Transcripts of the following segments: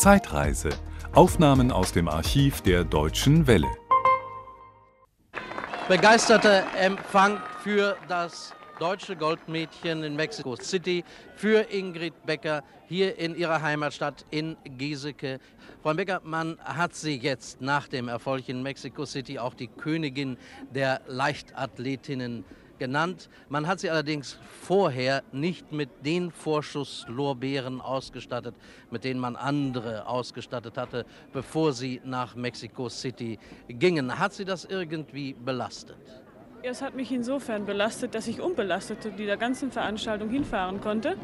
Zeitreise. Aufnahmen aus dem Archiv der Deutschen Welle. Begeisterter Empfang für das deutsche Goldmädchen in Mexico City, für Ingrid Becker hier in ihrer Heimatstadt in Giesecke. Frau Becker, man hat sie jetzt nach dem Erfolg in Mexico City auch die Königin der Leichtathletinnen genannt. Man hat sie allerdings vorher nicht mit den Vorschusslorbeeren ausgestattet, mit denen man andere ausgestattet hatte, bevor sie nach Mexico City gingen. Hat sie das irgendwie belastet? Es hat mich insofern belastet, dass ich unbelastet zu dieser ganzen Veranstaltung hinfahren konnte.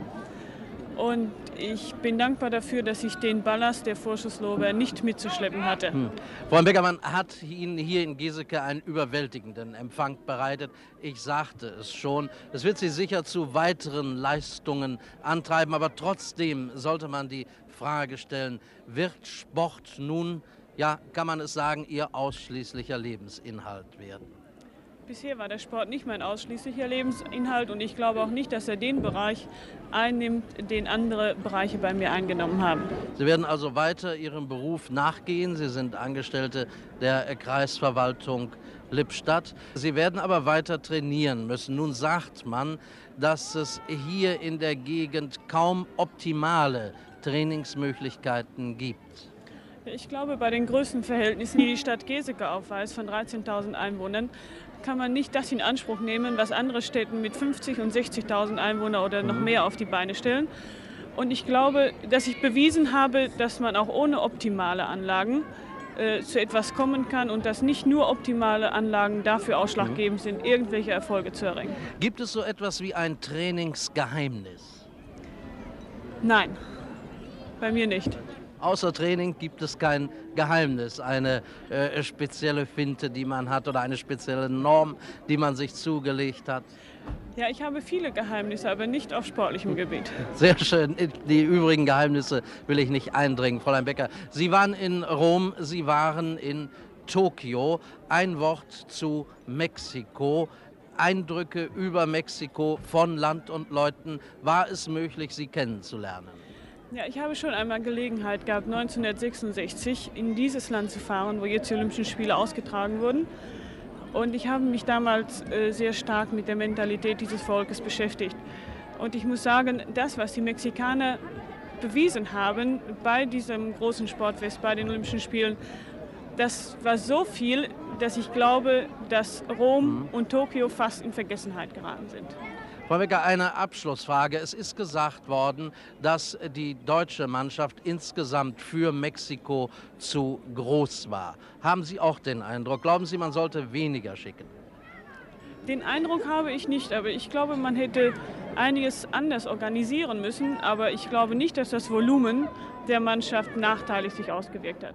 Und ich bin dankbar dafür, dass ich den Ballast der Vorschusslorbeer nicht mitzuschleppen hatte. Hm. Frau Beckermann hat Ihnen hier in Geseke einen überwältigenden Empfang bereitet. Ich sagte es schon. Es wird Sie sicher zu weiteren Leistungen antreiben. Aber trotzdem sollte man die Frage stellen, wird Sport nun, ja, kann man es sagen, Ihr ausschließlicher Lebensinhalt werden? Bisher war der Sport nicht mein ausschließlicher Lebensinhalt und ich glaube auch nicht, dass er den Bereich einnimmt, den andere Bereiche bei mir eingenommen haben. Sie werden also weiter Ihrem Beruf nachgehen. Sie sind Angestellte der Kreisverwaltung Lippstadt. Sie werden aber weiter trainieren müssen. Nun sagt man, dass es hier in der Gegend kaum optimale Trainingsmöglichkeiten gibt. Ich glaube, bei den Größenverhältnissen, die die Stadt Geseke aufweist, von 13.000 Einwohnern, kann man nicht das in Anspruch nehmen, was andere Städte mit 50.000 und 60.000 Einwohnern oder noch mhm. mehr auf die Beine stellen. Und ich glaube, dass ich bewiesen habe, dass man auch ohne optimale Anlagen äh, zu etwas kommen kann und dass nicht nur optimale Anlagen dafür ausschlaggebend mhm. sind, irgendwelche Erfolge zu erringen. Gibt es so etwas wie ein Trainingsgeheimnis? Nein, bei mir nicht. Außer Training gibt es kein Geheimnis, eine äh, spezielle Finte, die man hat oder eine spezielle Norm, die man sich zugelegt hat. Ja, ich habe viele Geheimnisse, aber nicht auf sportlichem Gebiet. Sehr schön. Die übrigen Geheimnisse will ich nicht eindringen, Fräulein Becker. Sie waren in Rom, Sie waren in Tokio. Ein Wort zu Mexiko. Eindrücke über Mexiko von Land und Leuten. War es möglich, Sie kennenzulernen? Ja, ich habe schon einmal Gelegenheit gehabt, 1966 in dieses Land zu fahren, wo jetzt die Olympischen Spiele ausgetragen wurden. Und ich habe mich damals äh, sehr stark mit der Mentalität dieses Volkes beschäftigt. Und ich muss sagen, das, was die Mexikaner bewiesen haben bei diesem großen Sportfest, bei den Olympischen Spielen, das war so viel, dass ich glaube, dass Rom mhm. und Tokio fast in Vergessenheit geraten sind. Frau Becker, eine Abschlussfrage. Es ist gesagt worden, dass die deutsche Mannschaft insgesamt für Mexiko zu groß war. Haben Sie auch den Eindruck? Glauben Sie, man sollte weniger schicken? Den Eindruck habe ich nicht, aber ich glaube, man hätte einiges anders organisieren müssen. Aber ich glaube nicht, dass das Volumen der Mannschaft nachteilig sich ausgewirkt hat.